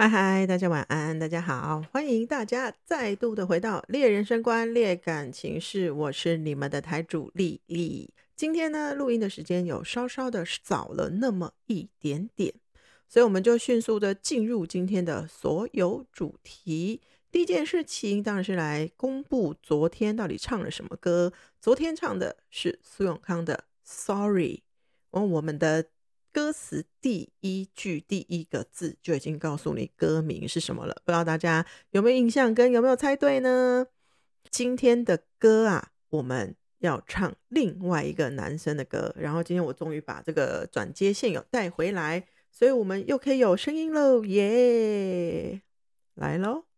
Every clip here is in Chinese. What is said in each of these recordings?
嗨嗨，大家晚安，大家好，欢迎大家再度的回到猎人生观、猎感情事，我是你们的台主丽丽。今天呢，录音的时间有稍稍的早了那么一点点，所以我们就迅速的进入今天的所有主题。第一件事情当然是来公布昨天到底唱了什么歌。昨天唱的是苏永康的《Sorry》，哦，我们的。歌词第一句第一个字就已经告诉你歌名是什么了，不知道大家有没有印象跟有没有猜对呢？今天的歌啊，我们要唱另外一个男生的歌，然后今天我终于把这个转接线有带回来，所以我们又可以有声音喽，耶！来喽。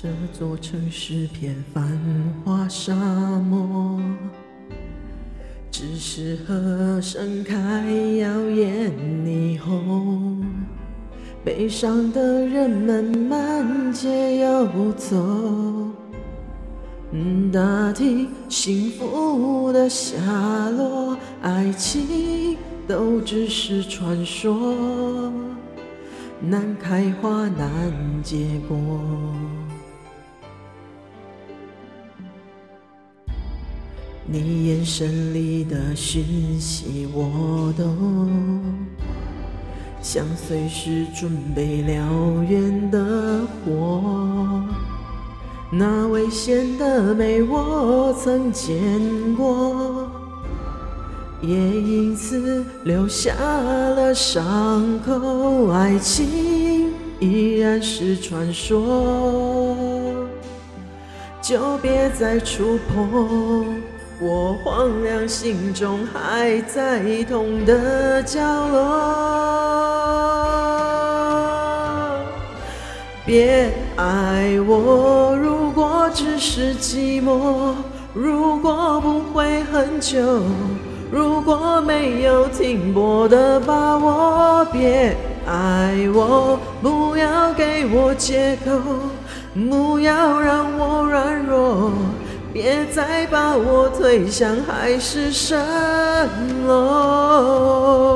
这座城市片繁华沙漠，只适合盛开耀眼霓虹。悲伤的人们满街游走，打听幸福的下落，爱情都只是传说，难开花难结果。你眼神里的讯息我都像随时准备燎原的火，那危险的美我曾见过，也因此留下了伤口。爱情依然是传说，就别再触碰。我荒凉心中还在痛的角落，别爱我。如果只是寂寞，如果不会很久，如果没有停泊的把握，别爱我。不要给我借口，不要让我软弱。别再把我推向海市蜃楼。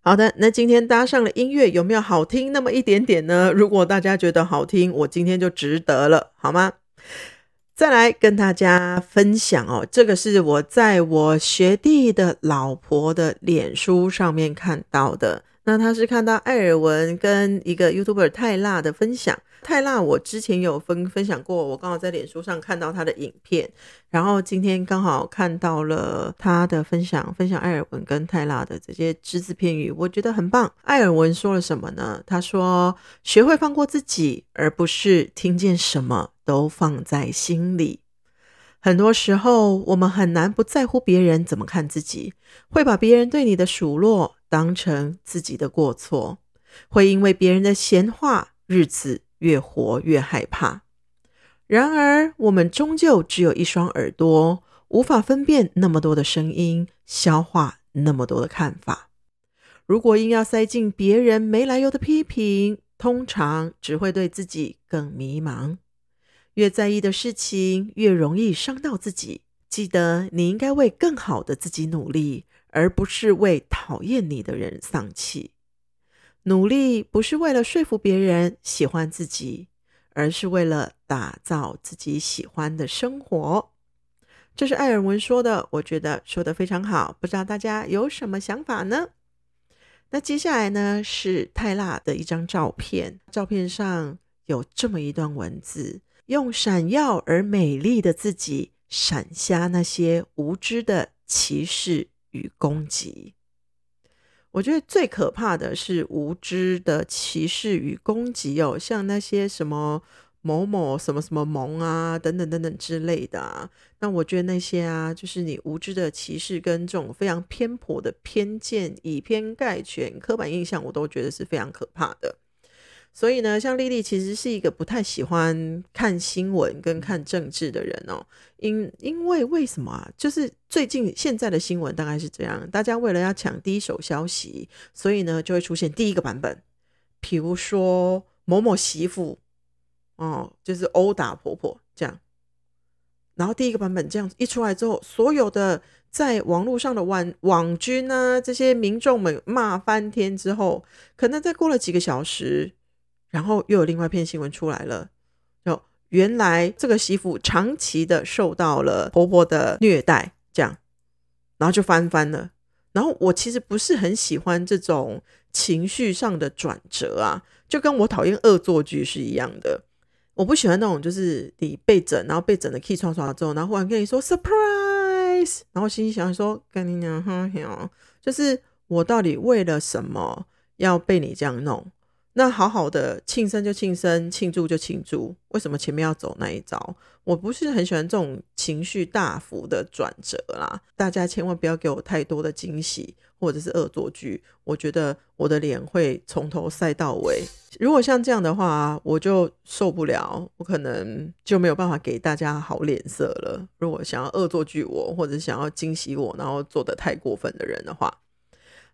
好的，那今天搭上了音乐，有没有好听那么一点点呢？如果大家觉得好听，我今天就值得了，好吗？再来跟大家分享哦，这个是我在我学弟的老婆的脸书上面看到的。那他是看到艾尔文跟一个 YouTuber 泰辣的分享。泰辣我之前有分分享过，我刚好在脸书上看到他的影片，然后今天刚好看到了他的分享，分享艾尔文跟泰辣的这些只字片语，我觉得很棒。艾尔文说了什么呢？他说：“学会放过自己，而不是听见什么。”都放在心里。很多时候，我们很难不在乎别人怎么看自己，会把别人对你的数落当成自己的过错，会因为别人的闲话，日子越活越害怕。然而，我们终究只有一双耳朵，无法分辨那么多的声音，消化那么多的看法。如果硬要塞进别人没来由的批评，通常只会对自己更迷茫。越在意的事情，越容易伤到自己。记得，你应该为更好的自己努力，而不是为讨厌你的人丧气。努力不是为了说服别人喜欢自己，而是为了打造自己喜欢的生活。这是艾尔文说的，我觉得说的非常好。不知道大家有什么想法呢？那接下来呢，是泰辣的一张照片，照片上有这么一段文字。用闪耀而美丽的自己闪瞎那些无知的歧视与攻击。我觉得最可怕的是无知的歧视与攻击哦，像那些什么某某什么什么萌啊，等等等等之类的啊。那我觉得那些啊，就是你无知的歧视跟这种非常偏颇的偏见、以偏概全、刻板印象，我都觉得是非常可怕的。所以呢，像丽丽其实是一个不太喜欢看新闻跟看政治的人哦。因因为为什么啊？就是最近现在的新闻大概是这样，大家为了要抢第一手消息，所以呢就会出现第一个版本。比如说某某媳妇哦，就是殴打婆婆这样。然后第一个版本这样一出来之后，所有的在网络上的网网军啊，这些民众们骂翻天之后，可能再过了几个小时。然后又有另外一篇新闻出来了，就原来这个媳妇长期的受到了婆婆的虐待，这样，然后就翻翻了。然后我其实不是很喜欢这种情绪上的转折啊，就跟我讨厌恶作剧是一样的。我不喜欢那种就是你被整，然后被整的气刷刷之后，然后忽然跟你说 surprise，然后心里想说跟你娘，哼哼，就是我到底为了什么要被你这样弄？那好好的庆生就庆生，庆祝就庆祝，为什么前面要走那一招？我不是很喜欢这种情绪大幅的转折啦。大家千万不要给我太多的惊喜或者是恶作剧，我觉得我的脸会从头晒到尾。如果像这样的话，我就受不了，我可能就没有办法给大家好脸色了。如果想要恶作剧我，或者想要惊喜我，然后做的太过分的人的话。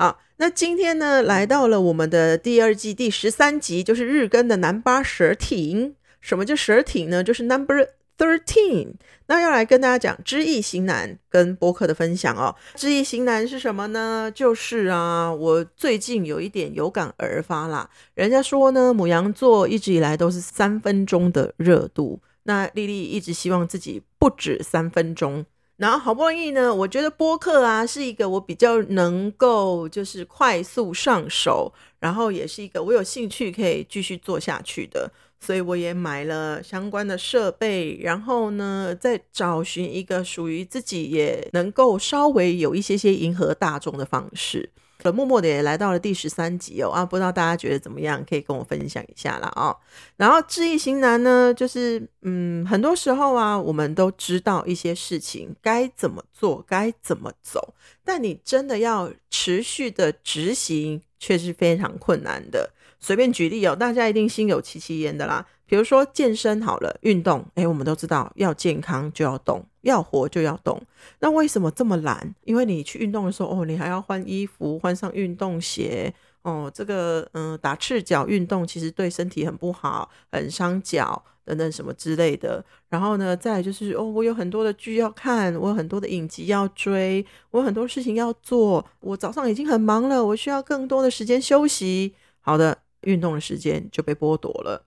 好，那今天呢，来到了我们的第二季第十三集，就是日更的南巴蛇艇。什么叫蛇艇呢？就是 Number Thirteen。那要来跟大家讲知易行难跟播客的分享哦。知易行难是什么呢？就是啊，我最近有一点有感而发啦。人家说呢，母羊座一直以来都是三分钟的热度。那丽丽一直希望自己不止三分钟。然后好不容易呢，我觉得播客啊是一个我比较能够就是快速上手，然后也是一个我有兴趣可以继续做下去的，所以我也买了相关的设备，然后呢再找寻一个属于自己也能够稍微有一些些迎合大众的方式。默默的也来到了第十三集哦啊，不知道大家觉得怎么样？可以跟我分享一下了啊。然后知易行难呢，就是嗯，很多时候啊，我们都知道一些事情该怎么做，该怎么走，但你真的要持续的执行，却是非常困难的。随便举例哦，大家一定心有戚戚焉的啦。比如说健身好了，运动，诶，我们都知道要健康就要动，要活就要动。那为什么这么懒？因为你去运动的时候，哦，你还要换衣服，换上运动鞋，哦，这个嗯，打赤脚运动其实对身体很不好，很伤脚等等什么之类的。然后呢，再就是哦，我有很多的剧要看，我有很多的影集要追，我有很多事情要做。我早上已经很忙了，我需要更多的时间休息。好的，运动的时间就被剥夺了。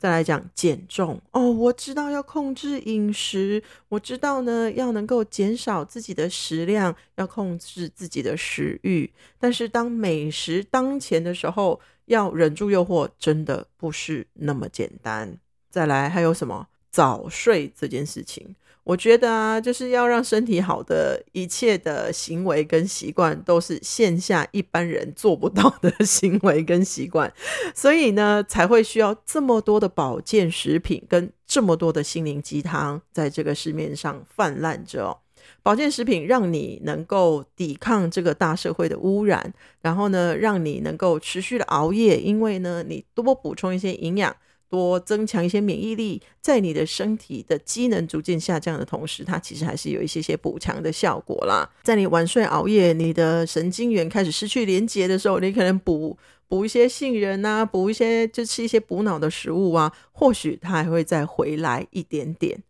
再来讲减重哦，我知道要控制饮食，我知道呢要能够减少自己的食量，要控制自己的食欲。但是当美食当前的时候，要忍住诱惑，真的不是那么简单。再来还有什么早睡这件事情？我觉得啊，就是要让身体好的一切的行为跟习惯，都是线下一般人做不到的 行为跟习惯，所以呢，才会需要这么多的保健食品跟这么多的心灵鸡汤在这个市面上泛滥着。保健食品让你能够抵抗这个大社会的污染，然后呢，让你能够持续的熬夜，因为呢，你多补充一些营养。多增强一些免疫力，在你的身体的机能逐渐下降的同时，它其实还是有一些些补强的效果啦。在你晚睡熬夜，你的神经元开始失去连接的时候，你可能补补一些杏仁啊，补一些就吃一些补脑的食物啊，或许它还会再回来一点点。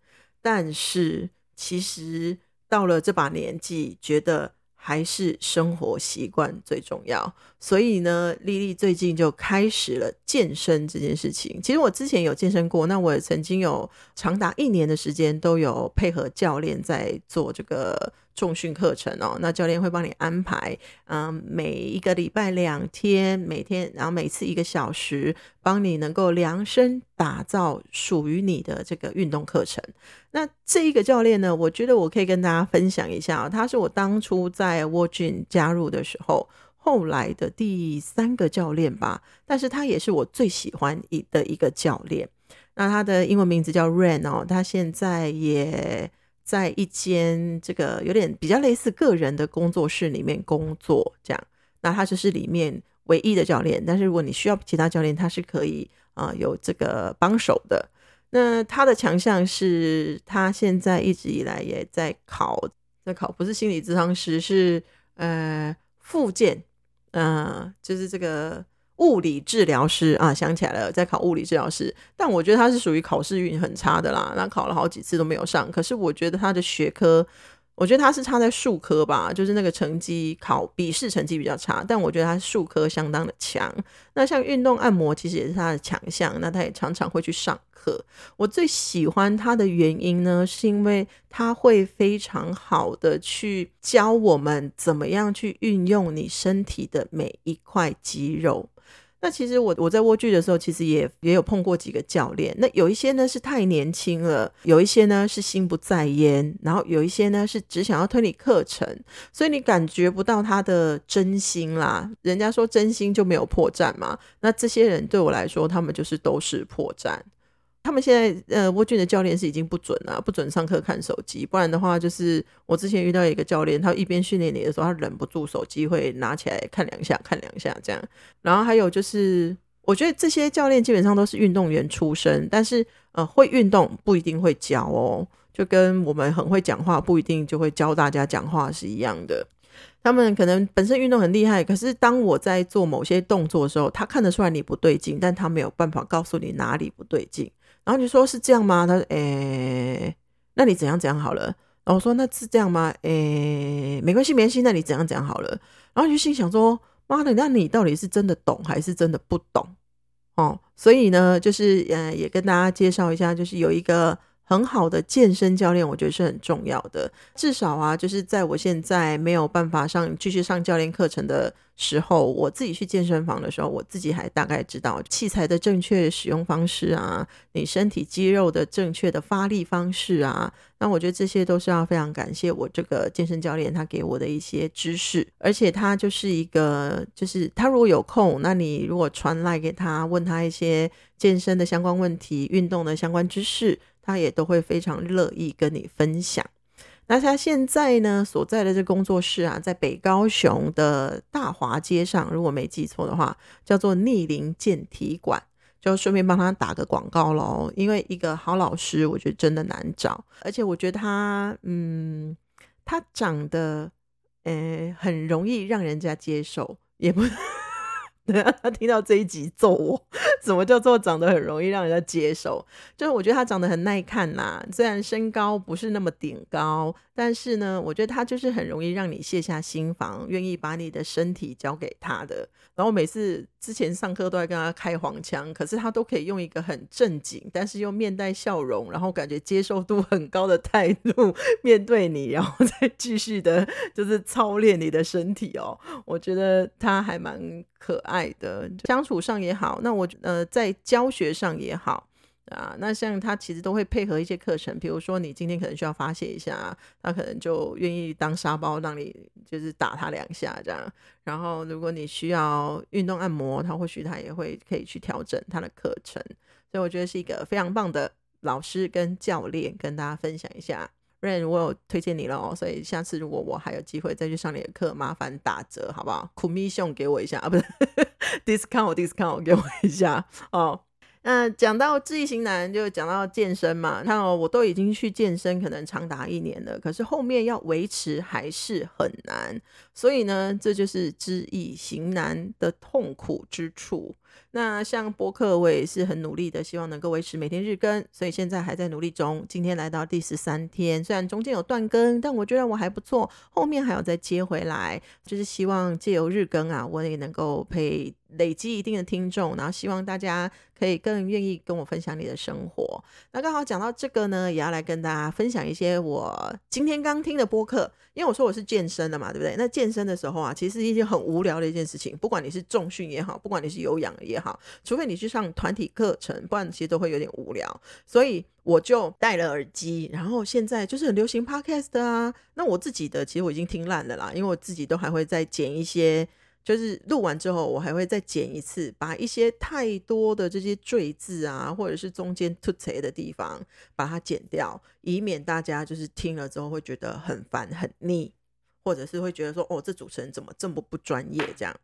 但是其实到了这把年纪，觉得。还是生活习惯最重要，所以呢，丽丽最近就开始了健身这件事情。其实我之前有健身过，那我也曾经有长达一年的时间都有配合教练在做这个。重训课程哦，那教练会帮你安排，嗯，每一个礼拜两天，每天，然后每次一个小时，帮你能够量身打造属于你的这个运动课程。那这一个教练呢，我觉得我可以跟大家分享一下，他是我当初在 w a t c h i n 加入的时候，后来的第三个教练吧，但是他也是我最喜欢的一个教练。那他的英文名字叫 Rain 哦，他现在也在一间这个有点比较类似个人的工作室里面工作，这样。那他就是里面唯一的教练，但是如果你需要其他教练，他是可以啊有这个帮手的。那他的强项是他现在一直以来也在考，在考不是心理咨商师，是呃复健，呃就是这个。物理治疗师啊，想起来了，在考物理治疗师，但我觉得他是属于考试运很差的啦，那考了好几次都没有上。可是我觉得他的学科，我觉得他是差在数科吧，就是那个成绩考笔试成绩比较差，但我觉得他数科相当的强。那像运动按摩其实也是他的强项，那他也常常会去上课。我最喜欢他的原因呢，是因为他会非常好的去教我们怎么样去运用你身体的每一块肌肉。那其实我我在蜗居的时候，其实也也有碰过几个教练。那有一些呢是太年轻了，有一些呢是心不在焉，然后有一些呢是只想要推你课程，所以你感觉不到他的真心啦。人家说真心就没有破绽嘛，那这些人对我来说，他们就是都是破绽。他们现在呃，沃俊的教练是已经不准了，不准上课看手机，不然的话，就是我之前遇到一个教练，他一边训练你的时候，他忍不住手机会拿起来看两下，看两下这样。然后还有就是，我觉得这些教练基本上都是运动员出身，但是呃，会运动不一定会教哦，就跟我们很会讲话不一定就会教大家讲话是一样的。他们可能本身运动很厉害，可是当我在做某些动作的时候，他看得出来你不对劲，但他没有办法告诉你哪里不对劲。然后就说是这样吗？他说：“诶，那你怎样怎样好了。”然后我说：“那是这样吗？”诶，没关系，没关系。那你怎样怎样好了。然后就心想说：“妈的，那你到底是真的懂还是真的不懂？”哦，所以呢，就是呃，也跟大家介绍一下，就是有一个。很好的健身教练，我觉得是很重要的。至少啊，就是在我现在没有办法上继续上教练课程的时候，我自己去健身房的时候，我自己还大概知道器材的正确使用方式啊，你身体肌肉的正确的发力方式啊。那我觉得这些都是要非常感谢我这个健身教练他给我的一些知识，而且他就是一个，就是他如果有空，那你如果传来给他，问他一些健身的相关问题、运动的相关知识。他也都会非常乐意跟你分享。那他现在呢所在的这工作室啊，在北高雄的大华街上，如果没记错的话，叫做逆龄健体馆。就顺便帮他打个广告喽，因为一个好老师，我觉得真的难找，而且我觉得他，嗯，他长得，呃，很容易让人家接受，也不。他听到这一集揍我，怎么叫做长得很容易让人家接受？就是我觉得他长得很耐看呐，虽然身高不是那么顶高，但是呢，我觉得他就是很容易让你卸下心防，愿意把你的身体交给他的。然后每次之前上课都在跟他开黄腔，可是他都可以用一个很正经，但是又面带笑容，然后感觉接受度很高的态度面对你，然后再继续的，就是操练你的身体哦。我觉得他还蛮可爱的，相处上也好，那我呃在教学上也好。啊，那像他其实都会配合一些课程，比如说你今天可能需要发泄一下，他可能就愿意当沙包，让你就是打他两下这样。然后如果你需要运动按摩，他或许他也会可以去调整他的课程。所以我觉得是一个非常棒的老师跟教练，跟大家分享一下。Rain，我有推荐你了哦，所以下次如果我还有机会再去上你的课，麻烦打折好不好？Commission 给我一下啊，不是 Discount，Discount 给我一下哦。那讲到智型男，就讲到健身嘛。看哦，我都已经去健身，可能长达一年了，可是后面要维持还是很难。所以呢，这就是知易行难的痛苦之处。那像播客，我也是很努力的，希望能够维持每天日更，所以现在还在努力中。今天来到第十三天，虽然中间有断更，但我觉得我还不错，后面还要再接回来，就是希望借由日更啊，我也能够陪累积一定的听众，然后希望大家可以更愿意跟我分享你的生活。那刚好讲到这个呢，也要来跟大家分享一些我今天刚听的播客。因为我说我是健身的嘛，对不对？那健身的时候啊，其实是一件很无聊的一件事情。不管你是重训也好，不管你是有氧也好，除非你去上团体课程，不然其实都会有点无聊。所以我就戴了耳机，然后现在就是很流行 podcast 啊。那我自己的其实我已经听烂了啦，因为我自己都还会再剪一些就是录完之后，我还会再剪一次，把一些太多的这些赘字啊，或者是中间突切的地方，把它剪掉，以免大家就是听了之后会觉得很烦很腻，或者是会觉得说，哦，这主持人怎么这么不专业？这样，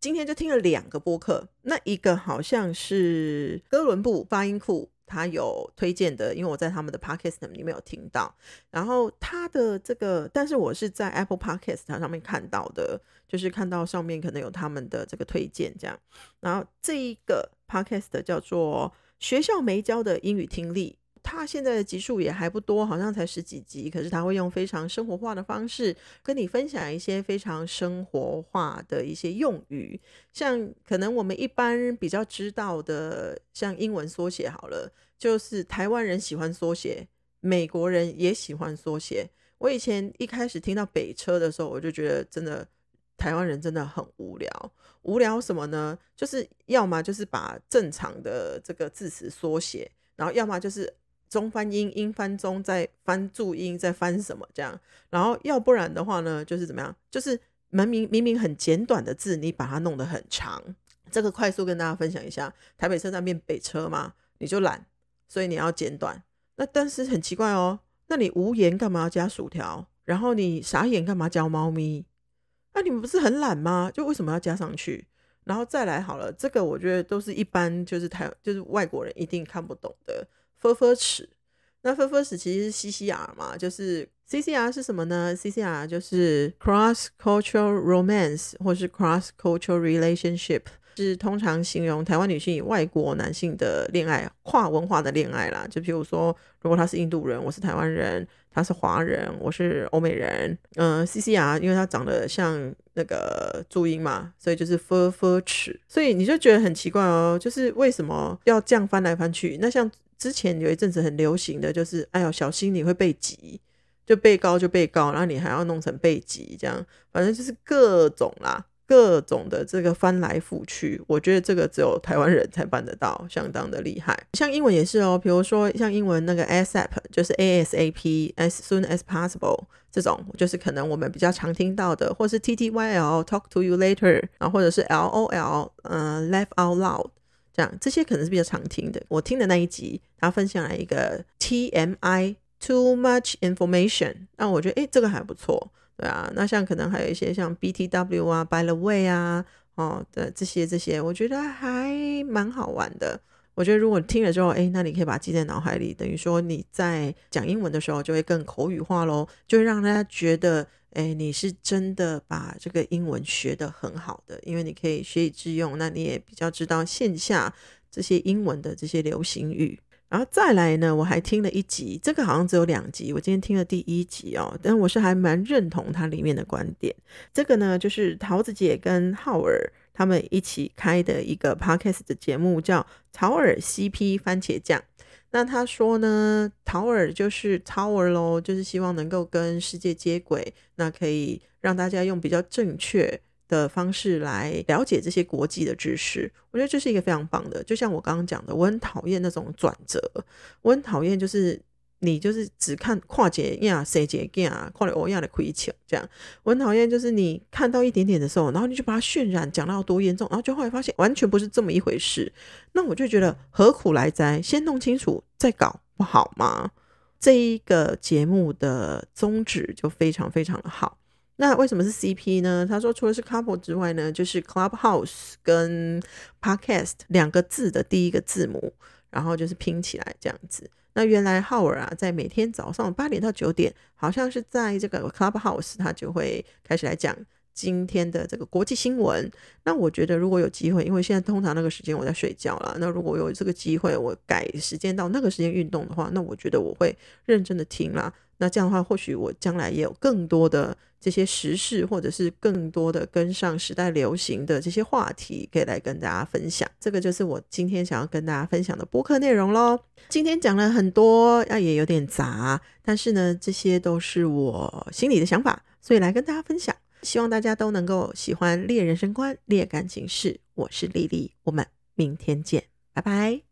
今天就听了两个播客，那一个好像是哥伦布发音库。他有推荐的，因为我在他们的 podcast 里面有听到，然后他的这个，但是我是在 Apple Podcast 上面看到的，就是看到上面可能有他们的这个推荐这样，然后这一个 podcast 叫做学校没教的英语听力。他现在的集数也还不多，好像才十几集，可是他会用非常生活化的方式跟你分享一些非常生活化的一些用语，像可能我们一般比较知道的，像英文缩写好了，就是台湾人喜欢缩写，美国人也喜欢缩写。我以前一开始听到北车的时候，我就觉得真的台湾人真的很无聊，无聊什么呢？就是要么就是把正常的这个字词缩写，然后要么就是。中翻英，英翻中，再翻注音，再翻什么这样？然后要不然的话呢，就是怎么样？就是明明明明很简短的字，你把它弄得很长。这个快速跟大家分享一下：台北车站变北车嘛，你就懒，所以你要简短。那但是很奇怪哦，那你无言干嘛要加薯条？然后你傻眼干嘛教猫咪？那你们不是很懒吗？就为什么要加上去？然后再来好了，这个我觉得都是一般，就是台就是外国人一定看不懂的。分分尺，那分分尺其实是 CCR 嘛，就是 CCR 是什么呢？CCR 就是 Cross Cultural Romance 或是 Cross Cultural Relationship，是通常形容台湾女性与外国男性的恋爱，跨文化的恋爱啦。就比如说，如果他是印度人，我是台湾人；他是华人，我是欧美人。嗯，CCR 因为他长得像那个注音嘛，所以就是分分尺。所以你就觉得很奇怪哦，就是为什么要这样翻来翻去？那像。之前有一阵子很流行的就是，哎呦，小心你会被挤，就被告就被告，然后你还要弄成被挤，这样，反正就是各种啦，各种的这个翻来覆去，我觉得这个只有台湾人才办得到，相当的厉害。像英文也是哦，比如说像英文那个 ASAP，就是 ASAP，as soon as possible 这种，就是可能我们比较常听到的，或是 TTYL，talk to you later，然后或者是 LOL，嗯，laugh out loud。这样，这些可能是比较常听的。我听的那一集，他分享了一个 TMI，Too Much Information，那我觉得，哎，这个还不错，对啊。那像可能还有一些像 BTW 啊，By the way 啊，哦的这些这些，我觉得还蛮好玩的。我觉得如果听了之后，哎，那你可以把它记在脑海里，等于说你在讲英文的时候就会更口语化喽，就会让大家觉得。哎，你是真的把这个英文学得很好的，因为你可以学以致用，那你也比较知道线下这些英文的这些流行语。然后再来呢，我还听了一集，这个好像只有两集，我今天听了第一集哦，但我是还蛮认同它里面的观点。这个呢，就是桃子姐跟浩尔他们一起开的一个 podcast 的节目，叫桃尔 CP 番茄酱。那他说呢，Tower 就是 Tower 咯，就是希望能够跟世界接轨，那可以让大家用比较正确的方式来了解这些国际的知识。我觉得这是一个非常棒的，就像我刚刚讲的，我很讨厌那种转折，我很讨厌就是。你就是只看跨节呀、谁节呀、跨了欧亚的亏钱这样，我很讨厌。就是你看到一点点的时候，然后你就把它渲染讲到多严重，然后就后来发现完全不是这么一回事。那我就觉得何苦来哉？先弄清楚再搞不好吗？这一个节目的宗旨就非常非常的好。那为什么是 CP 呢？他说除了是 couple 之外呢，就是 Clubhouse 跟 Podcast 两个字的第一个字母，然后就是拼起来这样子。那原来浩尔啊，在每天早上八点到九点，好像是在这个 Clubhouse，他就会开始来讲今天的这个国际新闻。那我觉得如果有机会，因为现在通常那个时间我在睡觉了，那如果有这个机会，我改时间到那个时间运动的话，那我觉得我会认真的听啦。那这样的话，或许我将来也有更多的这些时事，或者是更多的跟上时代流行的这些话题，可以来跟大家分享。这个就是我今天想要跟大家分享的播客内容喽。今天讲了很多，那，也有点杂，但是呢，这些都是我心里的想法，所以来跟大家分享。希望大家都能够喜欢猎人生观、猎感情事。我是丽丽，我们明天见，拜拜。